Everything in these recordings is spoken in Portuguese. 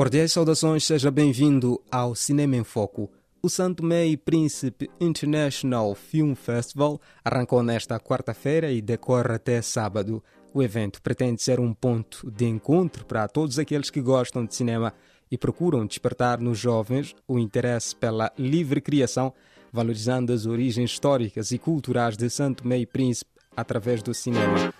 Cordiais saudações, seja bem-vindo ao Cinema em Foco. O Santo Tomé Príncipe International Film Festival arrancou nesta quarta-feira e decorre até sábado. O evento pretende ser um ponto de encontro para todos aqueles que gostam de cinema e procuram despertar nos jovens o interesse pela livre criação, valorizando as origens históricas e culturais de Santo Tomé Príncipe através do cinema.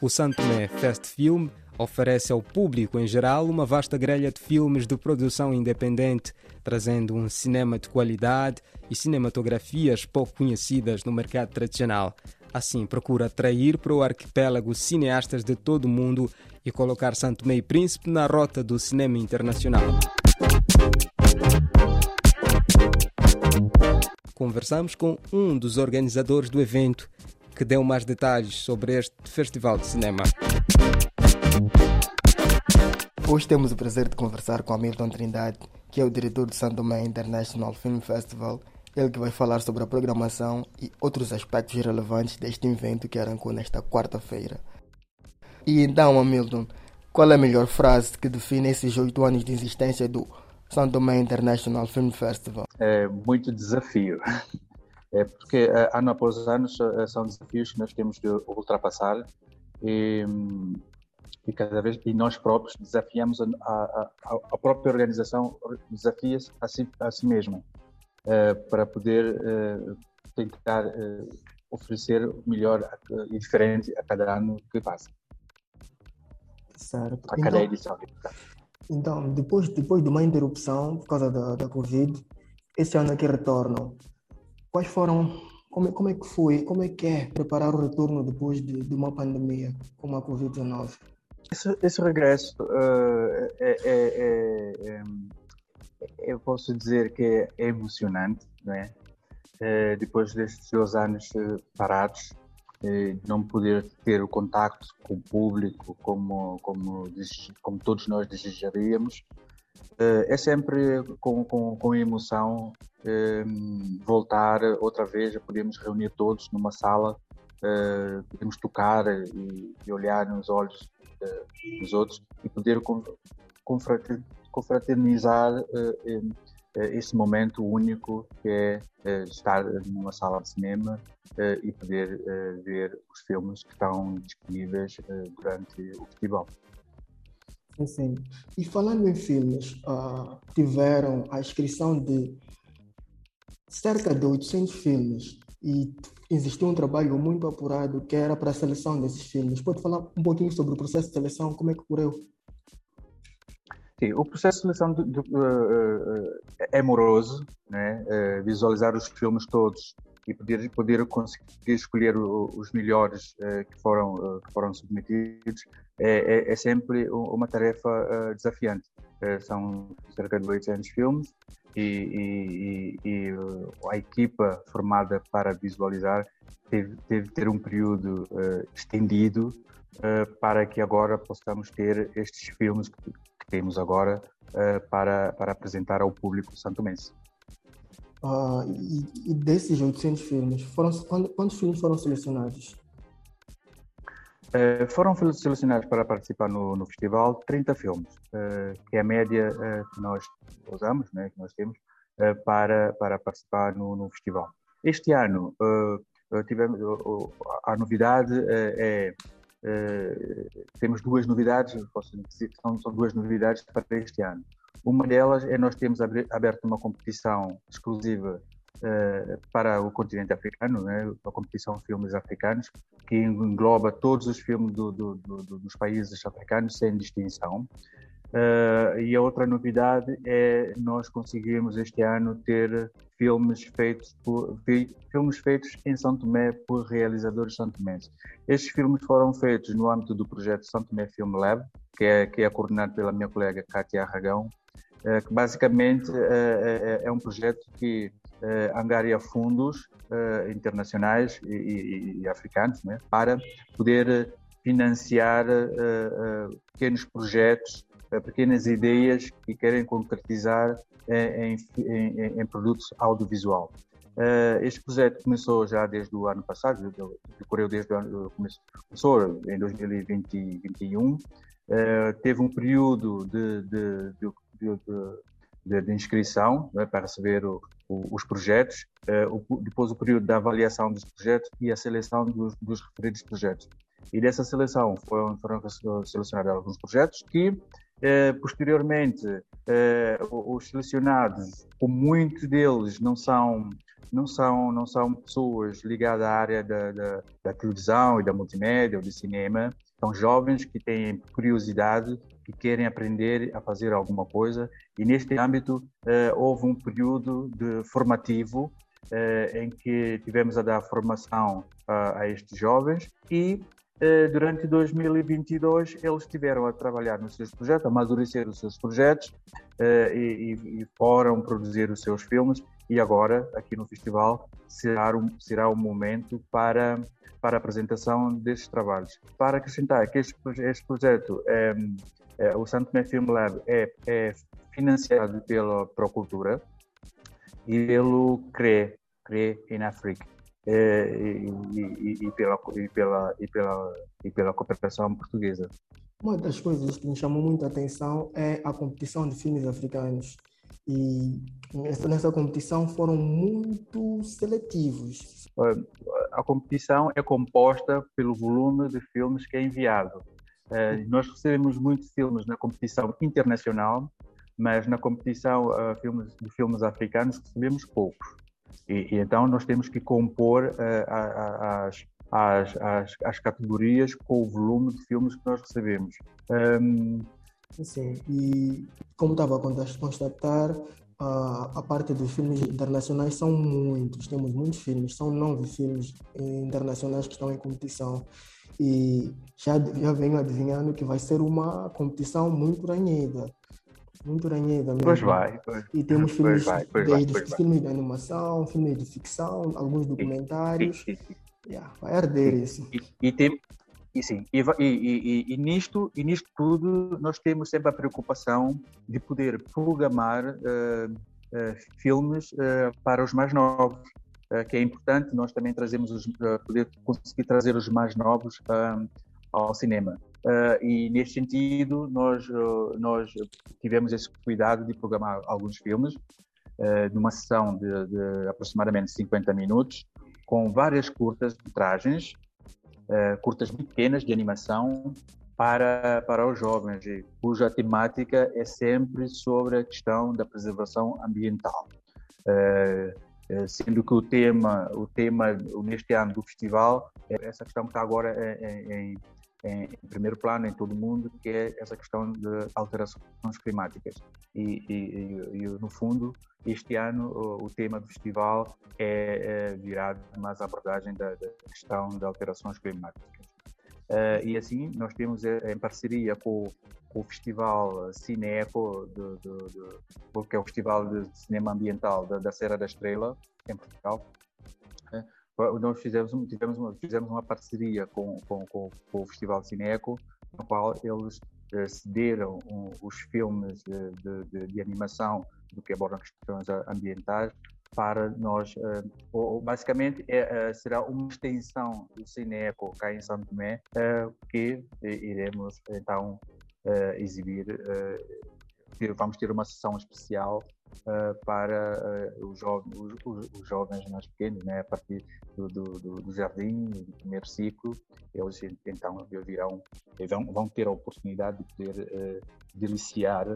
O Santo Tomé Fest Film oferece ao público em geral uma vasta grelha de filmes de produção independente, trazendo um cinema de qualidade e cinematografias pouco conhecidas no mercado tradicional. Assim, procura atrair para o arquipélago cineastas de todo o mundo e colocar Santo Meio Príncipe na rota do cinema internacional. Conversamos com um dos organizadores do evento, que deu mais detalhes sobre este festival de cinema. Hoje temos o prazer de conversar com Hamilton Trindade, que é o diretor do Santo Tomé International Film Festival. Ele que vai falar sobre a programação e outros aspectos relevantes deste evento que arrancou nesta quarta-feira. E então, Hamilton, qual é a melhor frase que define esses oito anos de existência do Santo Tomé International Film Festival? É muito desafio. É porque eh, ano após ano eh, são desafios que nós temos de ultrapassar e hum, e cada vez e nós próprios desafiamos a, a, a própria organização desafia-se a si, a si mesma uh, para poder uh, tentar uh, oferecer o melhor e diferente a cada ano que passa. Certo. A cada então, edição. Então, depois, depois de uma interrupção por causa da, da Covid, esse ano aqui retornam. Quais foram como, como é que foi, como é que é preparar o retorno depois de, de uma pandemia como a Covid-19? Esse, esse regresso, uh, é, é, é, eu posso dizer que é emocionante, não é? Uh, depois destes dois anos parados, uh, não poder ter o contacto com o público como, como, como todos nós desejaríamos, é sempre com, com, com emoção voltar outra vez a podermos reunir todos numa sala, podemos tocar e, e olhar nos olhos dos outros e poder confraternizar uh, esse momento único que é estar numa sala de cinema e poder ver os filmes que estão disponíveis durante o festival. Sim, sim. E falando em filmes, uh, tiveram a inscrição de cerca de 800 filmes e existiu um trabalho muito apurado que era para a seleção desses filmes. Pode falar um pouquinho sobre o processo de seleção, como é que ocorreu? Sim, o processo de seleção uh, é moroso, né? Uh, visualizar os filmes todos e poder, poder conseguir escolher os melhores uh, que, foram, que foram submetidos é, é, é sempre uma tarefa desafiante. são cerca de 800 filmes e, e, e, a equipa formada para visualizar teve, teve ter um período estendido para que agora possamos ter estes filmes que, temos agora para, para apresentar ao público santomense. Ah, e, e, desses 800 filmes, foram, quantos filmes foram selecionados? Uh, foram selecionados para participar no, no festival 30 filmes, uh, que é a média uh, que nós usamos, né, que nós temos, para, para participar no, no festival. Este ano tivemos a novidade é, temos duas novidades, posso dizer, são, são duas novidades para este ano. Uma delas é nós temos aberto uma competição exclusiva uh, para o continente africano, né, a competição de filmes africanos, que engloba todos os filmes do, do, do, dos países africanos sem distinção. Uh, e a outra novidade é nós conseguimos este ano ter filmes feitos por filmes feitos em São Tomé por realizadores são tomenses. Estes filmes foram feitos no âmbito do projeto São Tomé Film Lab, que é, que é coordenado pela minha colega Kátia Arragão, que basicamente uh, é, é um projeto que angaria fundos internacionais e, e, e africanos né, para poder financiar pequenos projetos, pequenas ideias que querem concretizar em, em, em produtos audiovisual. Uh, este projeto começou já desde o ano passado, decorreu desde o ano, começou em 2021 teve um período de, de, de, de inscrição né, para receber o, o, os projetos, o, depois o período da avaliação dos projetos e a seleção dos, dos referidos projetos. E dessa seleção foram, foram selecionados alguns projetos que eh, posteriormente, eh, os selecionados, como muitos deles não são não são não são pessoas ligadas à área da, da, da televisão e da multimédia ou do cinema, são jovens que têm curiosidade, que querem aprender a fazer alguma coisa e neste âmbito eh, houve um período de formativo em que tivemos a dar formação a, a estes jovens e eh, durante 2022 eles estiveram a trabalhar nos seus projetos, a amadurecer os seus projetos e, e, foram produzir os seus filmes e agora aqui no festival será, um, será o momento para para a apresentação destes trabalhos. Para acrescentar que este, este projeto, é, é, o Santo Tomé Film Lab, é, é financiado pela Procultura e pelo CRE, CRE in Africa é, e, e, e, pela, e, pela, e, pela, e pela cooperação portuguesa. Uma das coisas que me chamou muito a atenção é a competição de filmes africanos. E nessa competição foram muito seletivos. A competição é composta pelo volume de filmes que é enviado. É, nós recebemos muitos filmes na competição internacional, mas na competição de filmes africanos recebemos poucos. E, e, então nós temos que compor uh, as, as, as, as, categorias com o volume de filmes que nós recebemos. Um... Sim, e como estava a constatar, a, a parte dos filmes internacionais são muitos, temos muitos filmes, são nove filmes internacionais que estão em competição. E já, já venho adivinhando que vai ser uma competição muito ranhida muito ranhida mesmo. Pois vai. Pois, e temos filmes, vai, desde vai, filmes de animação, filmes de ficção, alguns documentários. E, e, yeah, vai arder isso. E, tem, e sim, e, e, e, nisto, e nisto tudo nós temos sempre a preocupação de poder programar uh, uh, filmes uh, para os mais novos, que é importante nós também trazemos os, poder conseguir trazer os mais novos ao cinema. E neste sentido, nós, nós tivemos esse cuidado de programar alguns filmes numa sessão de, de, aproximadamente 50 minutos, com várias curtas metragens, curtas pequenas de animação para, para os jovens, cuja temática é sempre sobre a questão da preservação ambiental. Sendo que o tema, o tema neste ano do festival é essa questão que está agora em, em em, em, primeiro plano em todo o mundo, que é essa questão de alterações climáticas. E, e, e no fundo, este ano o, o tema do festival é, é, virado mais à abordagem da, da questão de alterações climáticas. Uh, e assim, nós temos eh, em parceria com, com o Festival Cineco, do, do, do, que é o Festival de Cinema Ambiental da, da Serra da Estrela, em Portugal, nós fizemos, tivemos uma, fizemos uma parceria com, com, com, com o Festival Cineco, no qual eles uh, cederam um, os filmes de, de, de, animação do que abordam questões ambientais para nós, uh, ou, basicamente é, uh, será uma extensão do Cineco cá em São Tomé que iremos então exibir, vamos ter uma sessão especial uh, para uh, os, jo os, os, jovens mais pequenos, né? a partir do, do, do, jardim, do primeiro ciclo, eles então virão, vão, vão ter a oportunidade de poder uh, deliciar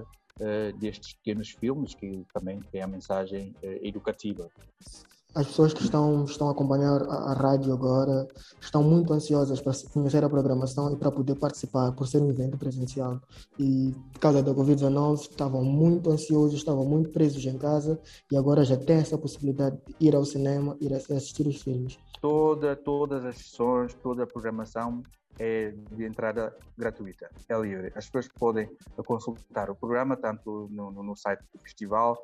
destes pequenos filmes que também têm a mensagem educativa as pessoas que estão, estão a acompanhar a, a, rádio agora estão muito ansiosas para conhecer a programação e para poder participar, por ser um evento presencial. E por causa da Covid-19 estavam muito ansiosos, estavam muito presos em casa e agora já tem essa possibilidade de ir ao cinema, ir assistir os filmes. Toda, todas as sessões, toda a programação é de entrada gratuita, é livre. As pessoas podem consultar o programa tanto no, no, no site do festival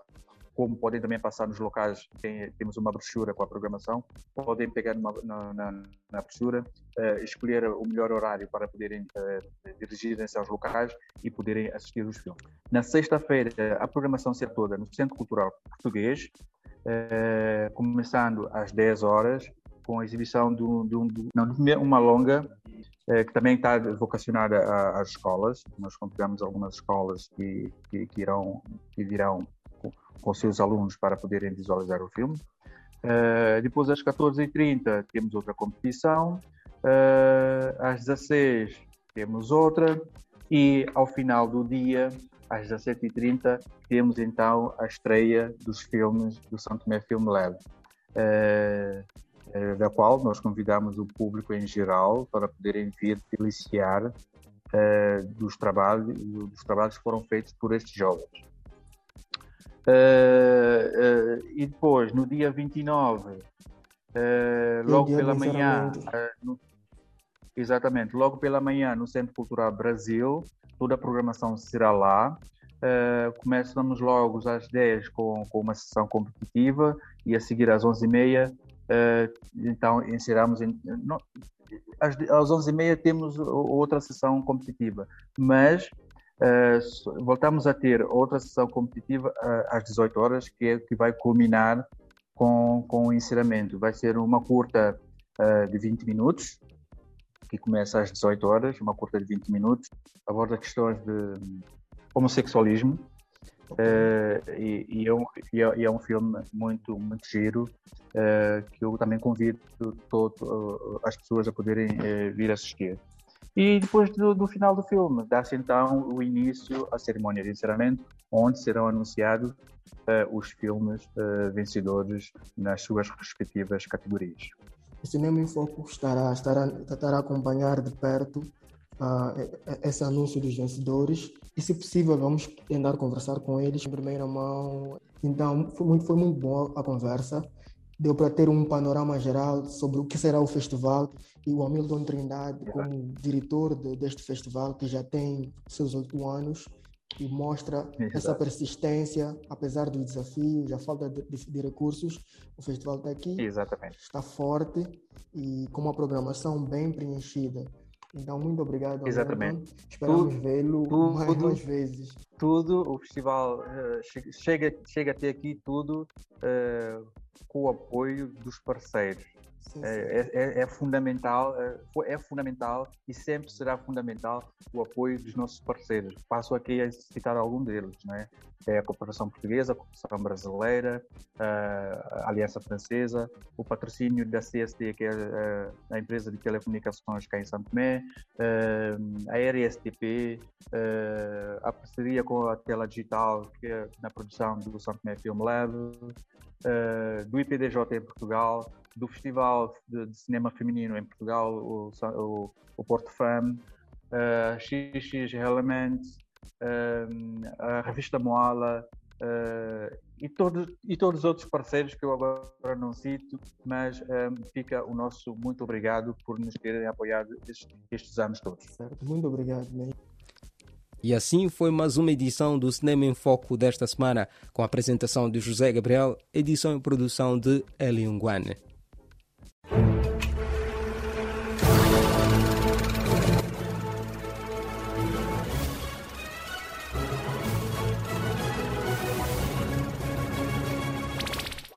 como podem também passar nos locais, tem, temos uma brochura com a programação, podem pegar numa, na, na, na, brochura, uh, escolher o melhor horário para poderem uh, dirigirem-se aos locais e poderem assistir os filmes. Na sexta-feira, a programação será toda no Centro Cultural Português, uh, começando às 10 horas, com a exibição de, um, de, um, de uma longa que também está vocacionada às escolas. Nós convidamos algumas escolas que, que, que irão que virão com, seus alunos para poderem visualizar o filme. Uh, depois, às 14h30, temos outra competição. Uh, às 16 temos outra. E ao final do dia, às 17h30, temos então a estreia dos filmes do Santo Tomé Film Lab, uh, da qual nós convidamos o público em geral para poderem vir deliciar dos, trabalhos, dos trabalhos que foram feitos por estes jovens. Uh, uh, e depois, no dia 29, uh, logo pela manhã, no, exatamente, logo pela manhã no Centro Cultural Brasil, toda a programação será lá. começamos logo às 10 com, com uma sessão competitiva e a seguir às 11h30, então encerramos. Em, não, às, às 11h30 temos outra sessão competitiva, mas Uh, voltamos a ter outra sessão competitiva uh, às 18 horas, que é que vai culminar com, com o encerramento. Vai ser uma curta uh, de 20 minutos, que começa às 18 horas, uma curta de 20 minutos, aborda questões de homossexualismo. E, e, é um, é, e, é um, filme muito, muito giro que eu também convido todo, as pessoas a poderem vir assistir. E depois do, do final do filme, dá-se então o início à cerimônia de encerramento, onde serão anunciados uh, os filmes uh, vencedores nas suas respectivas categorias. O Cinema em Foco estará, estará, estará a acompanhar de perto uh, esse anúncio dos vencedores e, se possível, vamos tentar conversar com eles em primeira mão. Então, foi muito, foi muito boa a conversa deu para ter um panorama geral sobre o que será o festival e o Hamilton Trindade como diretor de, deste festival que já tem seus oito anos e mostra Exato. essa persistência apesar dos desafios, a falta de, de, de, recursos, o festival está aqui, Exatamente. está forte e com uma programação bem preenchida. Então, muito obrigado. Exatamente. Esperamos vê-lo mais, mais vezes. Tudo, o festival uh, chega, chega até aqui tudo uh, com o apoio dos parceiros. Sim, sim. É, é, é, fundamental, é, é, fundamental e sempre será fundamental o apoio dos nossos parceiros. Passo aqui a citar algum deles, né? É a Cooperação Portuguesa, a Cooperação Brasileira, a Aliança Francesa, o patrocínio da CST, que é a, a empresa de telecomunicações cá em Santo Tomé, a RSTP, a parceria com a Tela Digital, que é na produção do Santo Tomé Film Lab, do IPDJ em Portugal, do Festival de, de, Cinema Feminino em Portugal, o, o, o Porto Fam, uh, XX Elements, uh, a revista Moala uh, e, todos, e todos os outros parceiros que eu agora não cito, mas um, fica o nosso muito obrigado por nos terem apoiado estes, estes anos todos. Certo, muito obrigado. Né? E assim foi mais uma edição do Cinema em Foco desta semana, com a apresentação de José Gabriel, edição e produção de Eliunguane.